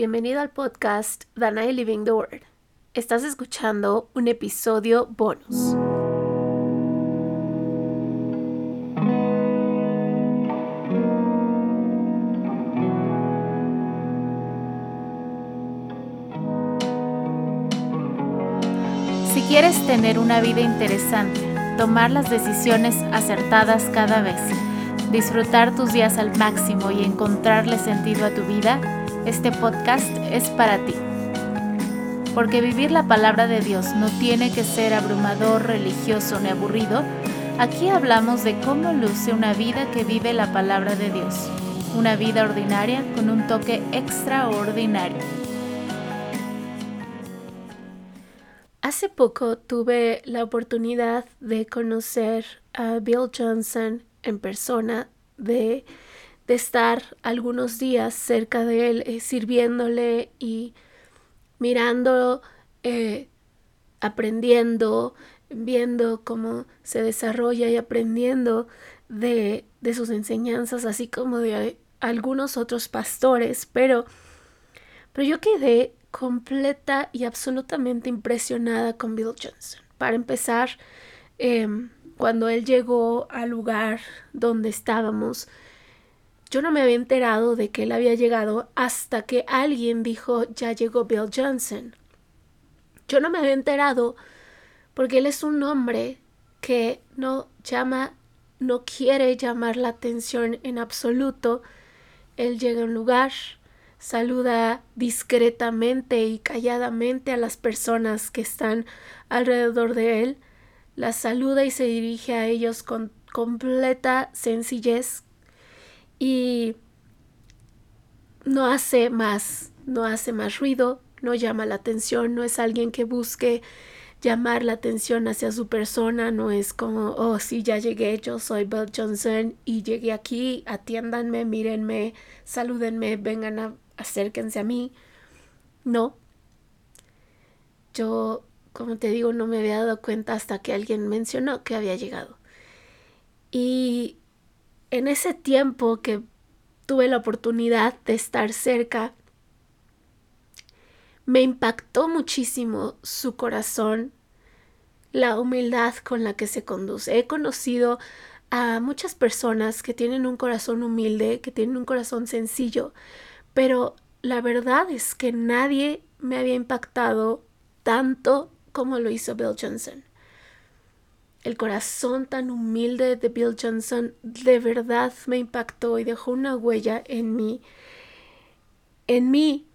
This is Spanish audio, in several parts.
bienvenido al podcast Danae Living the Word. Estás escuchando un episodio bonus. Si quieres tener una vida interesante, tomar las decisiones acertadas cada vez, disfrutar tus días al máximo y encontrarle sentido a tu vida, este podcast es para ti. Porque vivir la palabra de Dios no tiene que ser abrumador, religioso ni aburrido. Aquí hablamos de cómo luce una vida que vive la palabra de Dios. Una vida ordinaria con un toque extraordinario. Hace poco tuve la oportunidad de conocer a Bill Johnson en persona, de, de estar algunos días cerca de él, eh, sirviéndole y mirando, eh, aprendiendo, viendo cómo se desarrolla y aprendiendo de, de sus enseñanzas, así como de algunos otros pastores, pero, pero yo quedé completa y absolutamente impresionada con Bill Johnson. Para empezar, eh, cuando él llegó al lugar donde estábamos, yo no me había enterado de que él había llegado hasta que alguien dijo, ya llegó Bill Johnson. Yo no me había enterado porque él es un hombre que no llama, no quiere llamar la atención en absoluto. Él llega a un lugar, saluda discretamente y calladamente a las personas que están alrededor de él la saluda y se dirige a ellos con completa sencillez y no hace más, no hace más ruido, no llama la atención, no es alguien que busque llamar la atención hacia su persona, no es como, oh, sí, ya llegué, yo soy Bill Johnson y llegué aquí, atiéndanme, mírenme, salúdenme, vengan a, acérquense a mí. No. Yo como te digo, no me había dado cuenta hasta que alguien mencionó que había llegado. Y en ese tiempo que tuve la oportunidad de estar cerca, me impactó muchísimo su corazón, la humildad con la que se conduce. He conocido a muchas personas que tienen un corazón humilde, que tienen un corazón sencillo, pero la verdad es que nadie me había impactado tanto como lo hizo Bill Johnson. El corazón tan humilde de Bill Johnson de verdad me impactó y dejó una huella en mí. En mí.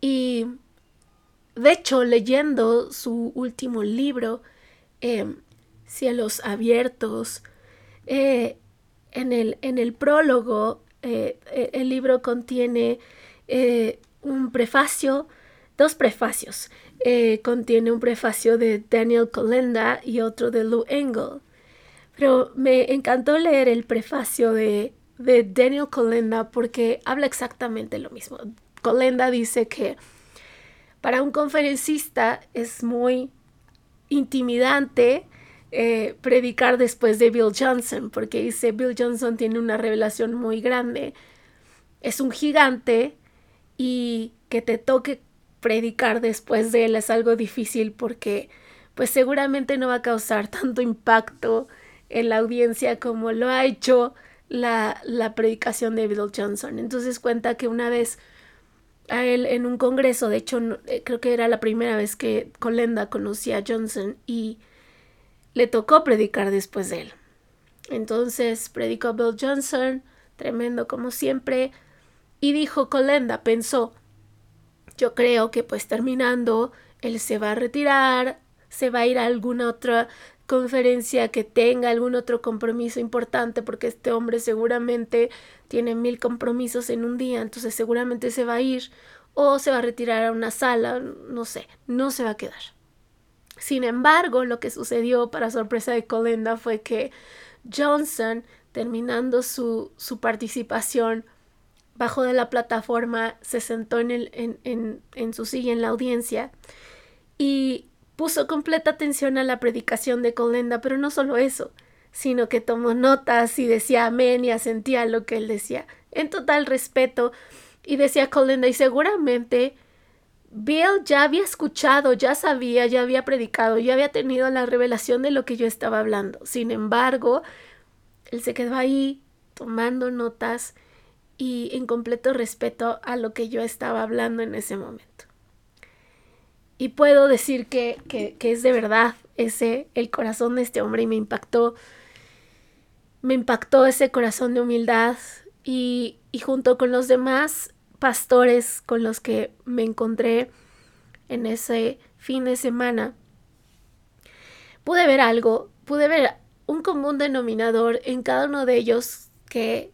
Y de hecho, leyendo su último libro, em, Cielos Abiertos, eh, en, el, en, el, prólogo, eh, e, el libro contiene eh, un prefacio, dos prefacios. Eh, contiene un prefacio de Daniel Colenda y otro de Lou Engel. Pero me encantó leer el prefacio de, de Daniel Colenda porque habla exactamente lo mismo. Colenda dice que para un conferencista es muy intimidante eh, predicar después de Bill Johnson, porque dice Bill Johnson tiene una revelación muy grande, es un gigante y que te toque predicar después de él es algo difícil porque pues seguramente no va a causar tanto impacto en la audiencia como lo ha hecho la, la predicación de Bill Johnson. Entonces cuenta que una vez a él en un congreso, de hecho eh, creo que era la primera vez que Colenda conocía a Johnson y le tocó predicar después de él. Entonces predicó Bill Johnson, tremendo como siempre, y dijo Colenda, pensó, yo creo que pues terminando, él se va a retirar, se va a ir a alguna otra conferencia que tenga algún otro compromiso importante porque este hombre seguramente tiene mil compromisos en un día, entonces seguramente se va a ir o se va a retirar a una sala, no sé, no se va a quedar. Sin embargo, lo que sucedió para sorpresa de Colenda fue que Johnson, terminando su, su participación, Bajo de la plataforma, se sentó en, el, en, en, en su silla en la audiencia y puso completa atención a la predicación de Colenda, pero no solo eso, sino que tomó notas y decía amén y asentía lo que él decía. En total respeto, Y decía Colinda, y seguramente Bill ya había escuchado, ya sabía, ya había predicado, ya había tenido la revelación de lo que yo estaba hablando. Sin embargo, él se quedó ahí tomando notas y en completo respeto a lo que yo estaba hablando en ese momento. Y puedo decir que, que, es de verdad ese el corazón de este hombre y me impactó. Me impactó ese corazón de humildad y, y junto con los demás pastores con los que me encontré en ese fin de semana, pude ver algo, pude ver un común denominador en cada uno de ellos que,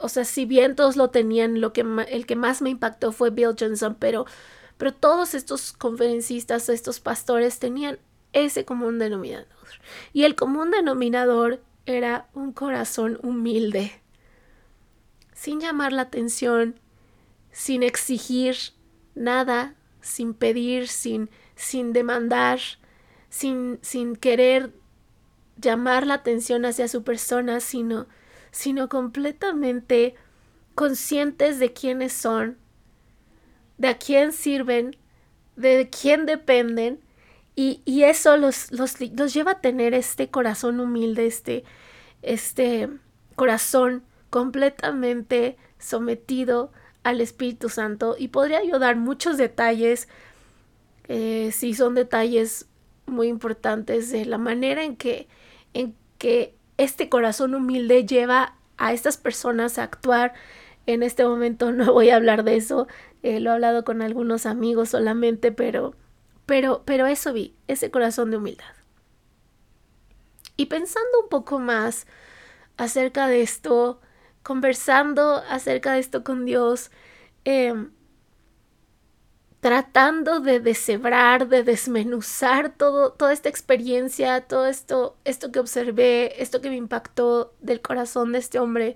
o sea, si bien todos lo tenían, lo que el que más me impactó fue Bill Johnson, pero, pero todos estos conferencistas, estos pastores tenían ese común denominador. Y el común denominador era un corazón humilde, sin llamar la atención, sin exigir nada, sin pedir, sin, sin demandar, sin, sin querer llamar la atención hacia su persona, sino, sino completamente conscientes de quiénes son, de a quién sirven, de quién dependen, y, y eso los, los, los, lleva a tener este corazón humilde, este, este corazón completamente sometido al Espíritu Santo y podría yo dar muchos detalles, eh, si son detalles muy importantes de la manera en que, en que este corazón humilde lleva a estas personas a actuar. En este momento no voy a hablar de eso, eh, lo he hablado con algunos amigos solamente, pero, pero, pero eso vi, ese corazón de humildad. Y pensando un poco más acerca de esto, conversando acerca de esto con Dios, em, tratando de deshebrar, de desmenuzar todo, toda esta experiencia, todo esto, esto que observé, esto que me impactó del corazón de este hombre,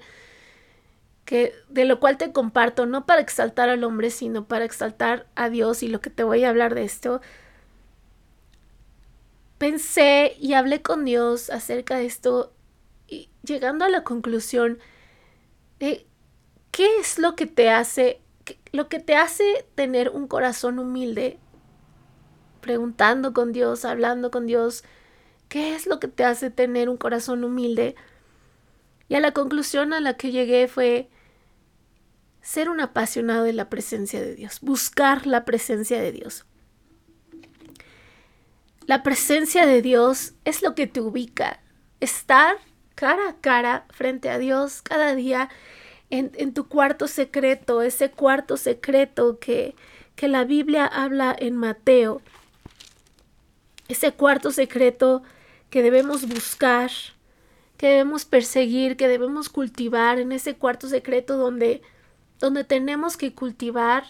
que, de lo cual te comparto, no para exaltar al hombre, sino para exaltar a Dios y lo que te voy a hablar de esto. Pensé y hablé con Dios acerca de esto y llegando a la conclusión qué es lo que te hace, lo que te hace tener un corazón humilde, preguntando con Dios, hablando con Dios, qué es lo que te hace tener un corazón humilde. Y a la conclusión a la que llegué fue ser un apasionado de la presencia de Dios, buscar la presencia de Dios. La presencia de Dios es lo que te ubica, estar cara a cara frente a Dios cada día en, en tu cuarto secreto, ese cuarto secreto que, que la Biblia habla en Mateo, ese cuarto secreto que debemos buscar, que debemos perseguir, que debemos cultivar en ese cuarto secreto donde, donde tenemos que cultivar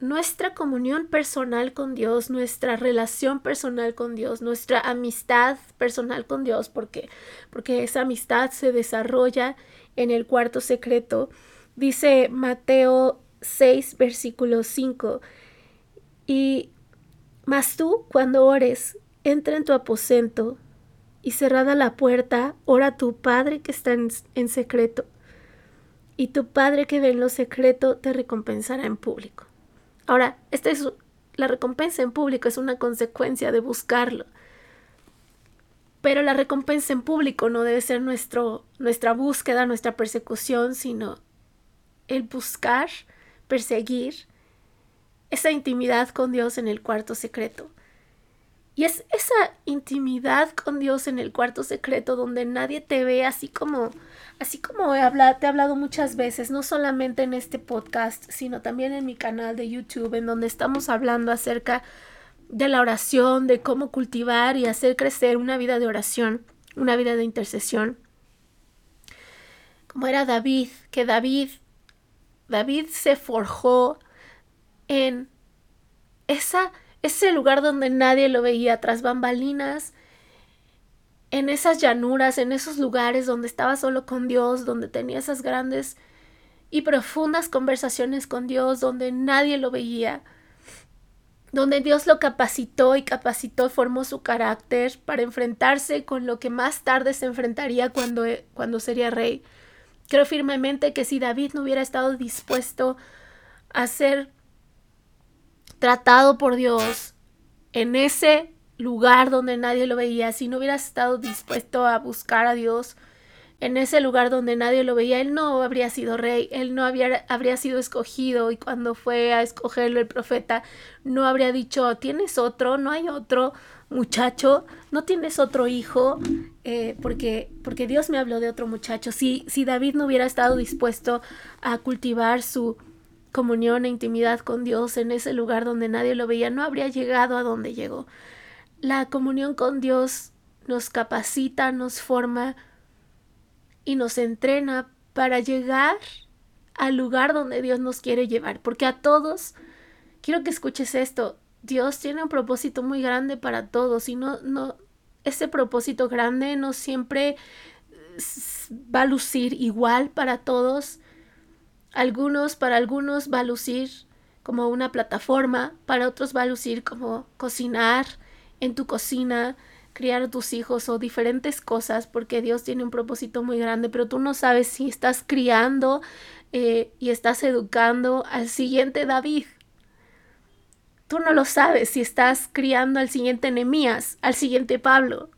nuestra comunión personal con Dios, nuestra relación personal con Dios, nuestra amistad personal con Dios, porque, porque esa amistad se desarrolla en el cuarto secreto. Dice Mateo 6, versículo 5, y mas tú, cuando ores, entra en tu aposento y cerrada la puerta, ora a tu Padre que está en, en secreto, y tu Padre que ve en lo secreto te recompensará en público. Ahora, esta es la recompensa en público, es una consecuencia de buscarlo. Pero la recompensa en público no debe ser nuestro, nuestra búsqueda, nuestra persecución, sino el buscar, perseguir esa intimidad con Dios en el cuarto secreto. Y es esa intimidad con Dios en el cuarto secreto donde nadie te ve así como, así como he te he hablado muchas veces, no solamente en este podcast, sino también en mi canal de YouTube, en donde estamos hablando acerca de la oración, de cómo cultivar y hacer crecer una vida de oración, una vida de intercesión. Como era David, que David, David se forjó en esa ese lugar donde nadie lo veía tras bambalinas, en esas llanuras, en esos lugares donde estaba solo con Dios, donde tenía esas grandes y profundas conversaciones con Dios, donde nadie lo veía, donde Dios lo capacitó y capacitó y formó su carácter para enfrentarse con lo que más tarde se enfrentaría cuando, cuando sería rey. Creo firmemente que si David no hubiera estado dispuesto a ser tratado por Dios en ese lugar donde nadie lo veía, si no hubieras estado dispuesto a buscar a Dios en ese lugar donde nadie lo veía, él no habría sido rey, él no había, habría sido escogido y cuando fue a escogerlo el profeta, no habría dicho, ¿tienes otro? ¿No hay otro muchacho? ¿No tienes otro hijo? Eh, porque, porque Dios me habló de otro muchacho. Si, si David no hubiera estado dispuesto a cultivar su comunión e intimidad con Dios en ese lugar donde nadie lo veía, no habría llegado a donde llegó. La comunión con Dios nos capacita, nos forma y nos entrena para llegar al lugar donde Dios nos quiere llevar. Porque a todos, quiero que escuches esto, Dios tiene un propósito muy grande para todos y no, no, ese propósito grande no siempre va a lucir igual para todos algunos, para algunos va a lucir como una plataforma, para otros va a lucir como cocinar en tu cocina, criar a tus hijos o diferentes cosas, porque Dios tiene un propósito muy grande, pero tú no sabes si estás criando eh, y estás educando al siguiente David. Tú no lo sabes si estás criando al siguiente Nehemías, al siguiente Pablo.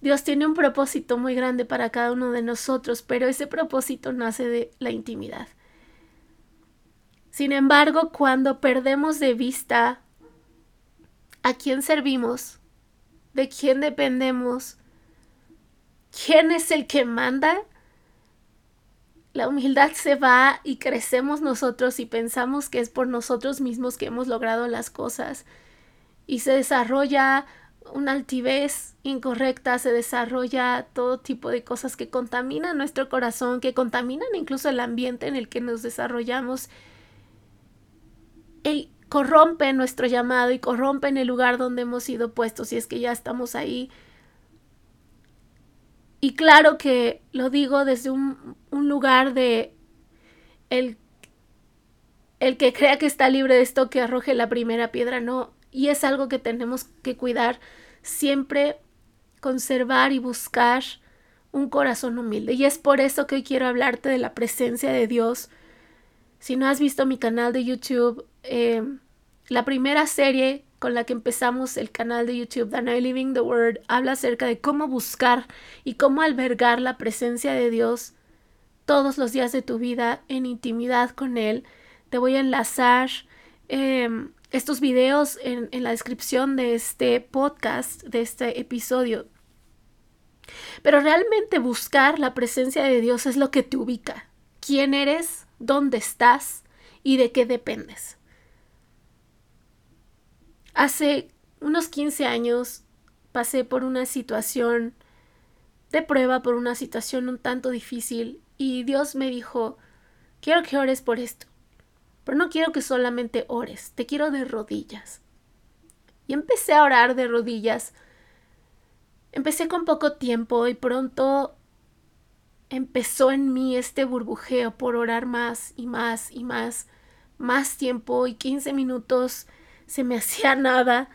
Dios tiene un propósito muy grande para cada uno de nosotros, pero ese propósito nace de la intimidad. Sin embargo, cuando perdemos de vista a quién servimos, de quién dependemos, quién es el que manda, la humildad se va y crecemos nosotros y pensamos que es por nosotros mismos que hemos logrado las cosas. Y se desarrolla una altivez incorrecta, se desarrolla todo tipo de cosas que contaminan nuestro corazón, que contaminan incluso el ambiente en el que nos desarrollamos. Y corrompen nuestro llamado y corrompen el lugar donde hemos sido puestos, si es que ya estamos ahí. Y claro que lo digo desde un, lugar de el, el que crea que está libre de esto que arroje la primera piedra, no, y es algo que tenemos que cuidar siempre, conservar y buscar un corazón humilde. Y es por eso que hoy quiero hablarte de la presencia de Dios. Si no has visto mi canal de YouTube, eh, la primera serie con la que empezamos el canal de YouTube, The Living the Word, habla acerca de cómo buscar y cómo albergar la presencia de Dios todos los días de tu vida en intimidad con Él. Te voy a enlazar em, estos videos en, la descripción de este podcast, de este episodio. Pero realmente buscar la presencia de Dios es lo que te ubica. ¿Quién eres? ¿Dónde estás? ¿Y de qué dependes? Hace unos 15 años pasé por una situación de prueba, por una situación un tanto difícil y Dios me dijo, quiero que ores por esto. Pero no quiero que solamente ores, te quiero de rodillas. Y empecé a orar de rodillas. Empecé con poco tiempo y pronto empezó en mí este burbujeo por orar más y más y más, más tiempo y 15 minutos se me hacía nada.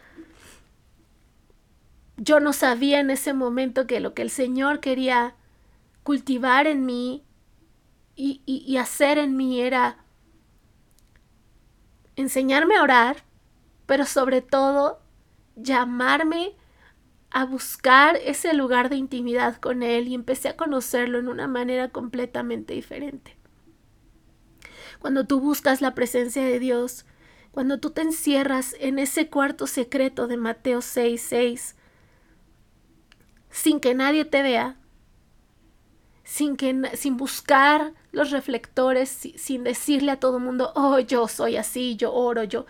Yo no sabía en ese momento que lo que el Señor quería cultivar en mí y, y hacer en mí era enseñarme a orar, pero sobre todo llamarme a buscar ese lugar de intimidad con Él y empecé a conocerlo en una manera completamente diferente. Cuando tú buscas la presencia de Dios, cuando tú te encierras en ese cuarto secreto de Mateo 6, 6, sin que nadie te vea, sin, que, sin buscar los reflectores, sin decirle a todo el mundo, oh, yo soy así, yo oro, yo.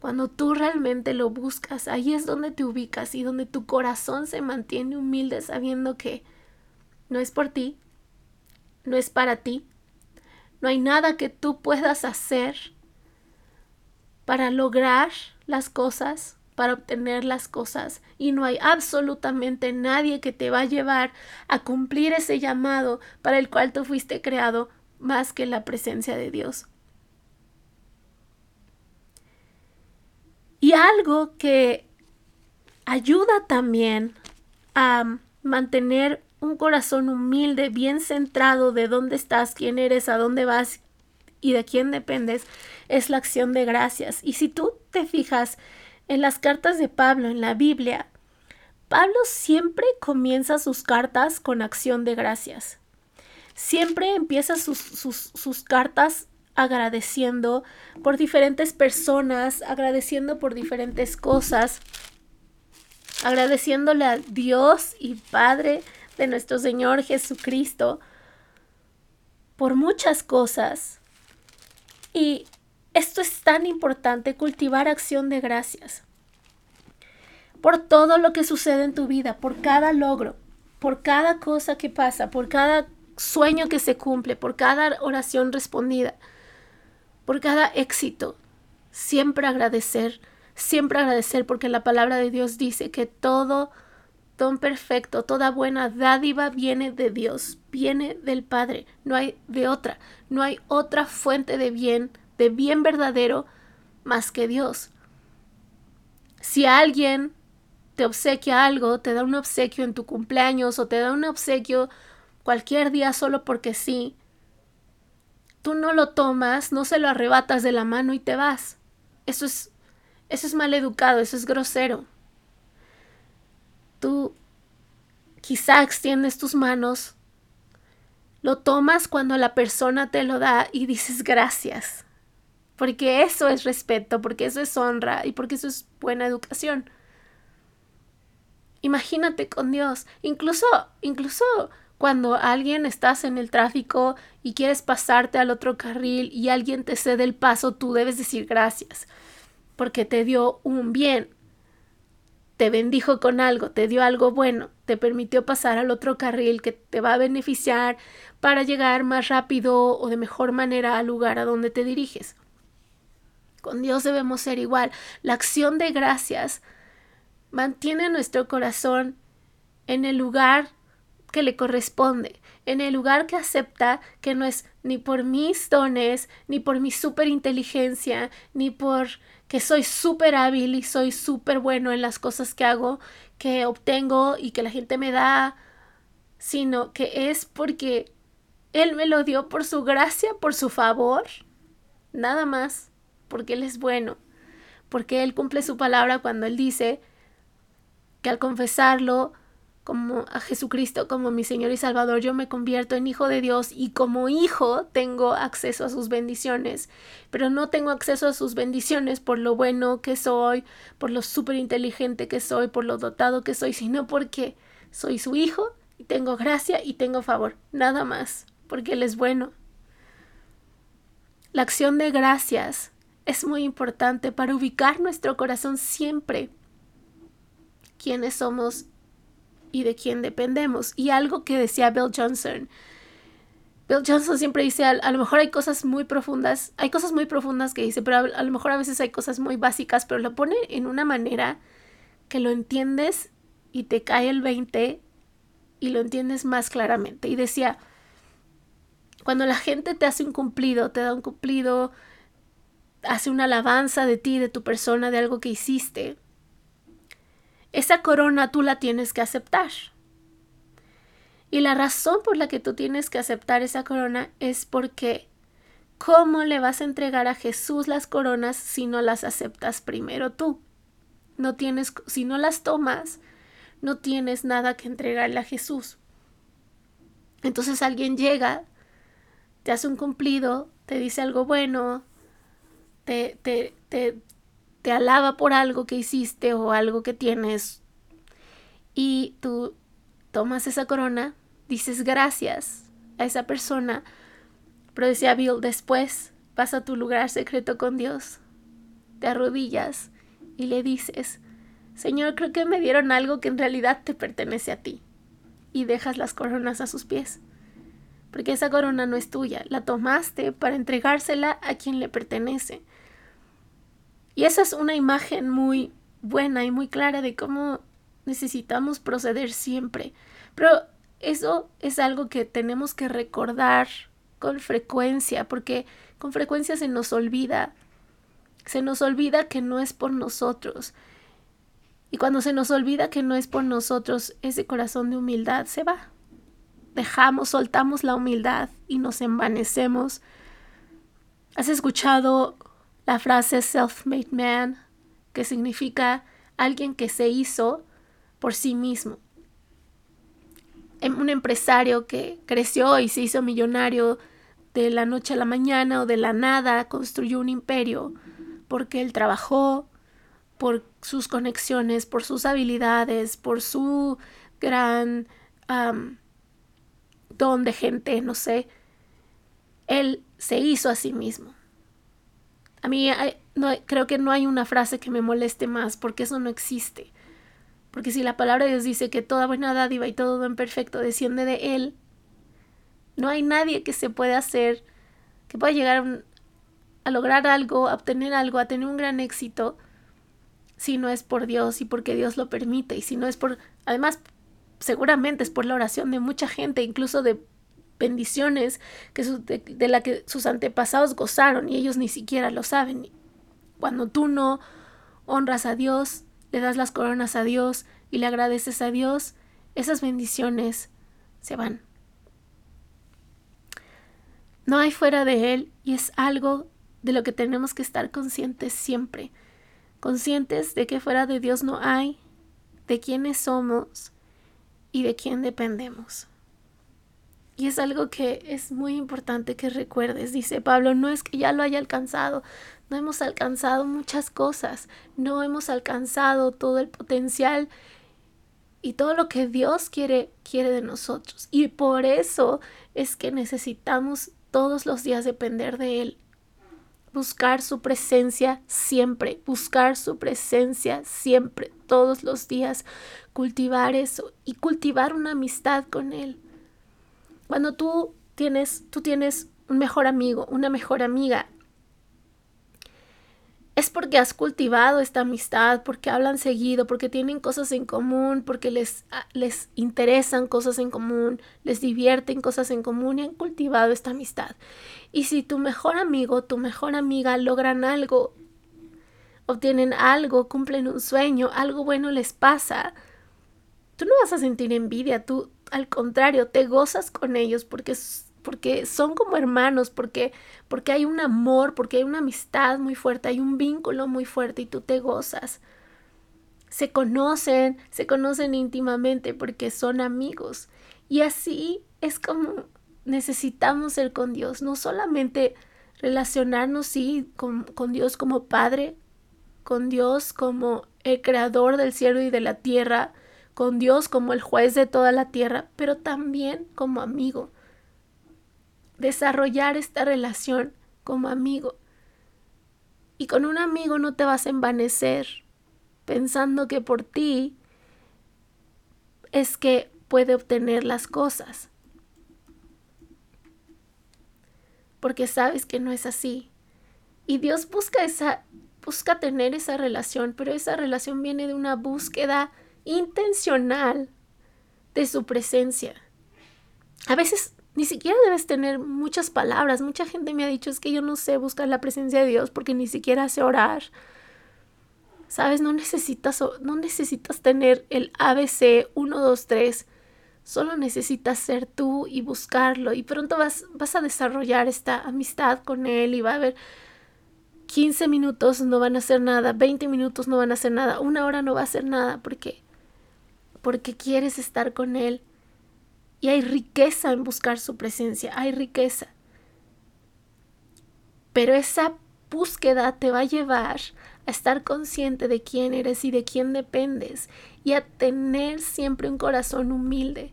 Cuando tú realmente lo buscas, ahí es donde te ubicas y donde tu corazón se mantiene humilde sabiendo que no es por ti, no es para ti, no hay nada que tú puedas hacer para lograr las cosas para obtener las cosas y no hay absolutamente nadie que te va a llevar a cumplir ese llamado para el cual tú fuiste creado más que la presencia de Dios. Y algo que ayuda también a mantener un corazón humilde, bien centrado de dónde estás, quién eres, a dónde vas y de quién dependes es la acción de gracias. Y si tú te fijas en las cartas de Pablo en la Biblia, Pablo siempre comienza sus cartas con acción de gracias. Siempre empieza sus, sus, cartas agradeciendo por diferentes personas, agradeciendo por diferentes cosas, agradeciéndole a Dios y Padre de nuestro Señor Jesucristo por muchas cosas. Y esto es tan importante, cultivar acción de gracias por todo lo que sucede en tu vida, por cada logro, por cada cosa que pasa, por cada sueño que se cumple, por cada oración respondida, por cada éxito. Siempre agradecer, siempre agradecer porque la palabra de Dios dice que todo perfecto, toda buena dádiva viene de Dios, viene del Padre, no hay de otra, no hay otra fuente de bien, de bien verdadero más que Dios. Si alguien te obsequia algo, te da un obsequio en tu cumpleaños o te da un obsequio cualquier día solo porque sí, tú no lo tomas, no se lo arrebatas de la mano y te vas. Eso es eso es mal educado, eso es grosero. Tú quizá extiendes tus manos, lo tomas cuando la persona te lo da y dices gracias. Porque eso es respeto, porque eso es honra y porque eso es buena educación. Imagínate con Dios, incluso incluso cuando alguien estás en el tráfico y quieres pasarte al otro carril y alguien te cede el paso, tú debes decir gracias, porque te dio un bien, te bendijo con algo, te dio algo bueno, te permitió pasar al otro carril que te va a beneficiar para llegar más rápido o de mejor manera al lugar a donde te diriges. Con Dios debemos ser igual. La acción de gracias mantiene nuestro corazón en el lugar que le corresponde, en el lugar que acepta que no es ni por mis dones, ni por mi inteligencia, ni por que soy súper hábil y soy súper bueno en las cosas que hago, que obtengo y que la gente me da, sino que es porque Él me lo dio por su gracia, por su favor, nada más, porque Él es bueno, porque Él cumple su palabra cuando Él dice que al confesarlo, como a Jesucristo como mi Señor y Salvador, yo me convierto en hijo de Dios y como hijo tengo acceso a sus bendiciones, pero no tengo acceso a sus bendiciones por lo bueno que soy, por lo súper inteligente que soy, por lo dotado que soy, sino porque soy su hijo y tengo gracia y tengo favor, nada más, porque Él es bueno. La acción de gracias es muy importante para ubicar nuestro corazón siempre quiénes somos y de quién dependemos. Y algo que decía Bill Johnson. Bill Johnson siempre dice, a, lo mejor hay cosas muy profundas, hay cosas muy profundas que dice, pero a, lo mejor a veces hay cosas muy básicas, pero lo pone en una manera que lo entiendes y te cae el 20 y lo entiendes más claramente. Y decía, cuando la gente te hace un cumplido, te da un cumplido, hace una alabanza de ti, de tu persona, de algo que hiciste, esa corona tú la tienes que aceptar. Y la razón por la que tú tienes que aceptar esa corona es porque ¿cómo le vas a entregar a Jesús las coronas si no las aceptas primero tú? No tienes, si no las tomas, no tienes nada que entregarle a Jesús. Entonces alguien llega, te hace un cumplido, te dice algo bueno, te, te, te, te alaba por algo que hiciste o algo que tienes. Y tú tomas esa corona, dices gracias a esa persona, pero decía Bill, después vas a tu lugar secreto con Dios, te arrodillas y le dices, Señor, creo que me dieron algo que en realidad te pertenece a ti, y dejas las coronas a sus pies, porque esa corona no es tuya, la tomaste para entregársela a quien le pertenece. Y esa es una imagen muy buena y muy clara de cómo necesitamos proceder siempre. Pero eso es algo que tenemos que recordar con frecuencia, porque con frecuencia se nos olvida. Se nos olvida que no es por nosotros. Y cuando se nos olvida que no es por nosotros, ese corazón de humildad se va. Dejamos, soltamos la humildad y nos envanecemos ¿Has escuchado la frase self-made man? Que significa alguien que se hizo por sí mismo. Em, un empresario que creció y se hizo millonario de la noche a la mañana o de la nada, construyó un imperio porque él trabajó por sus conexiones, por sus habilidades, por su gran don de gente, no sé. Él se hizo a sí mismo. A mí no, creo que no hay una frase que me moleste más porque eso no existe. Porque si la palabra de Dios dice que toda buena dádiva y todo don perfecto desciende de Él, no hay nadie que se pueda hacer, que pueda llegar a, lograr algo, a obtener algo, a tener un gran éxito, si no es por Dios y porque Dios lo permite. Y si no es por, además, seguramente es por la oración de mucha gente, incluso de bendiciones que de, de la que sus antepasados gozaron y ellos ni siquiera lo saben. Cuando tú no honras a Dios, le das las coronas a Dios y le agradeces a Dios, esas bendiciones se van. No hay fuera de Él y es algo de lo que tenemos que estar conscientes siempre. Conscientes de que fuera de Dios no hay, de quiénes somos y de quién dependemos. Y es algo que es muy importante que recuerdes. Dice Pablo, no es que ya lo haya alcanzado, no hemos alcanzado muchas cosas, no hemos alcanzado todo el potencial y todo lo que Dios quiere quiere de nosotros. Y por eso es que necesitamos todos los días depender de Él. Buscar su presencia siempre, buscar su presencia siempre, todos los días, cultivar eso y cultivar una amistad con Él. Cuando tú tienes, tú tienes un mejor amigo, una mejor amiga, es porque has cultivado esta amistad, porque hablan seguido, porque tienen cosas en común, porque les, ah, les interesan cosas en común, les divierten cosas en común y han cultivado esta amistad. Y si tu mejor amigo, tu mejor amiga logran algo, obtienen algo, cumplen un sueño, algo bueno les pasa, tú no vas a sentir envidia, tú, al contrario, te gozas con ellos porque, porque son como hermanos, porque, porque hay un amor, porque hay una amistad muy fuerte, hay un vínculo muy fuerte y tú te gozas. Se conocen, se conocen íntimamente porque son amigos. Y así es como necesitamos ser con Dios, no solamente relacionarnos, sí, con, con Dios como Padre, con Dios como el creador del cielo y de la tierra, con Dios como el juez de toda la tierra, pero también como amigo. Desarrollar esta relación como amigo. Y con un amigo no te vas a envanecer pensando que por ti es que puede obtener las cosas. Porque sabes que no es así. Y Dios busca esa busca tener esa relación, pero esa relación viene de una búsqueda intencional de su presencia. A veces ni siquiera debes tener muchas palabras. Mucha gente me ha dicho es que yo no sé buscar la presencia de Dios porque ni siquiera sé orar. Sabes, no necesitas, no necesitas tener el ABC 1, 2, 3. Solo necesitas ser tú y buscarlo. Y pronto vas, vas a desarrollar esta amistad con Él y va a haber 15 minutos no van a hacer nada, 20 minutos no van a hacer nada, una hora no va a hacer nada porque porque quieres estar con Él. Y hay riqueza en buscar su presencia, hay riqueza. Pero esa búsqueda te va a llevar a estar consciente de quién eres y de quién dependes y a tener siempre un corazón humilde.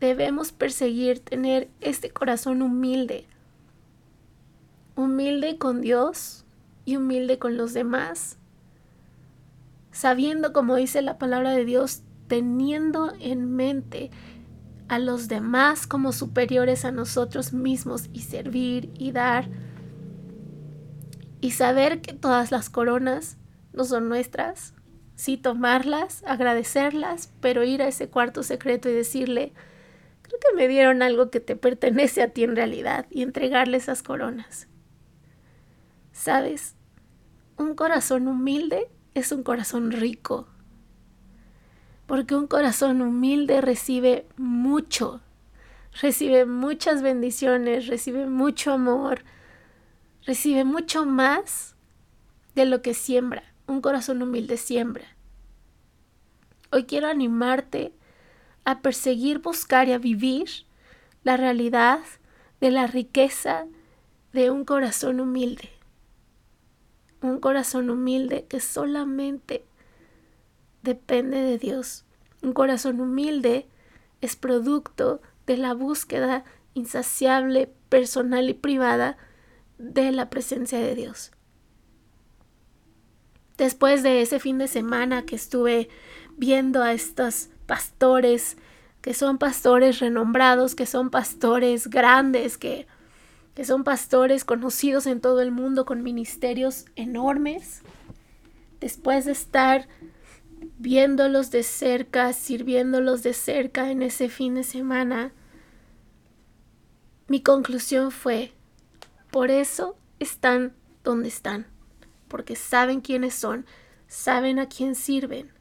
Debemos perseguir tener este corazón humilde. Humilde con Dios y humilde con los demás. Sabiendo, como dice la palabra de Dios, teniendo en mente a los demás como superiores a nosotros mismos y servir y dar y saber que todas las coronas no son nuestras, sí tomarlas, agradecerlas, pero ir a ese cuarto secreto y decirle, creo que me dieron algo que te pertenece a ti en realidad y entregarle esas coronas. ¿Sabes? Un corazón humilde es un corazón rico, porque un corazón humilde recibe mucho, recibe muchas bendiciones, recibe mucho amor, recibe mucho más de lo que siembra. Un corazón humilde siembra. Hoy quiero animarte a perseguir, buscar y a vivir la realidad de la riqueza de un corazón humilde. Un corazón humilde que solamente depende de Dios. Un corazón humilde es producto de la búsqueda insaciable, personal y privada de la presencia de Dios. Después de ese fin de semana que estuve viendo a estos pastores, que son pastores renombrados, que son pastores grandes, que, que son pastores conocidos en todo el mundo con ministerios enormes, después de estar viéndolos de cerca, sirviéndolos de cerca en ese fin de semana, mi conclusión fue, por eso están donde están, porque saben quiénes son, saben a quién sirven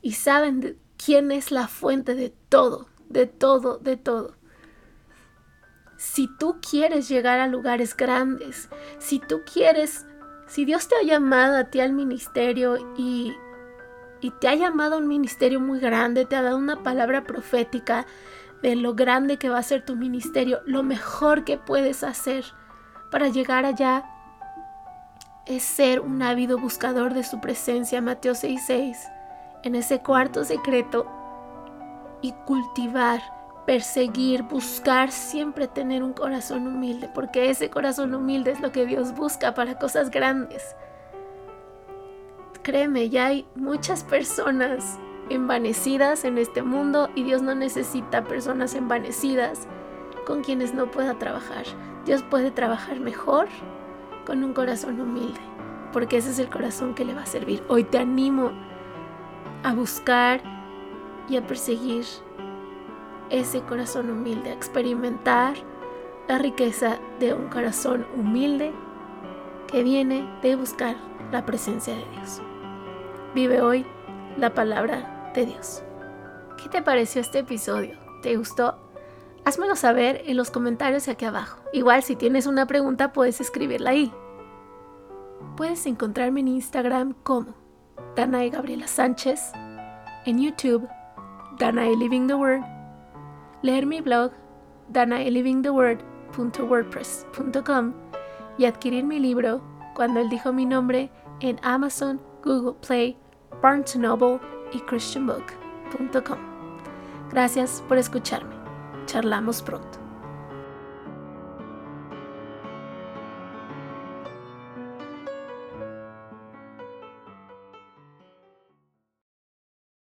y saben quién es la fuente de todo, de todo, de todo. Si tú quieres llegar a lugares grandes, si tú quieres, si Dios te ha llamado a ti al ministerio y y te ha llamado a un ministerio muy grande, te ha dado una palabra profética de lo grande que va a ser tu ministerio, lo mejor que puedes hacer para llegar allá es ser un ávido buscador de su presencia, Mateo 6:6, en ese cuarto secreto y cultivar, perseguir, buscar, siempre tener un corazón humilde, porque ese corazón humilde es lo que Dios busca para cosas grandes. Créeme, ya hay muchas personas envanecidas en este mundo y Dios no necesita personas envanecidas con quienes no pueda trabajar. Dios puede trabajar mejor con un corazón humilde, porque ese es el corazón que le va a servir. Hoy te animo a buscar y a perseguir ese corazón humilde, a experimentar la riqueza de un corazón humilde que viene de buscar la presencia de Dios. Vive hoy la palabra de Dios. ¿Qué te pareció este episodio? ¿Te gustó? Házmelo saber en los comentarios aquí abajo. Igual si tienes una pregunta puedes escribirla ahí. Puedes encontrarme en Instagram como Danae Gabriela Sánchez, en YouTube Danae Living the Word, leer mi blog danaelivingtheword.wordpress.com y adquirir mi libro Cuando él dijo mi nombre en Amazon, Google Play, Barnes Noble y christianbook.com. Gracias por escucharme. Charlamos pronto.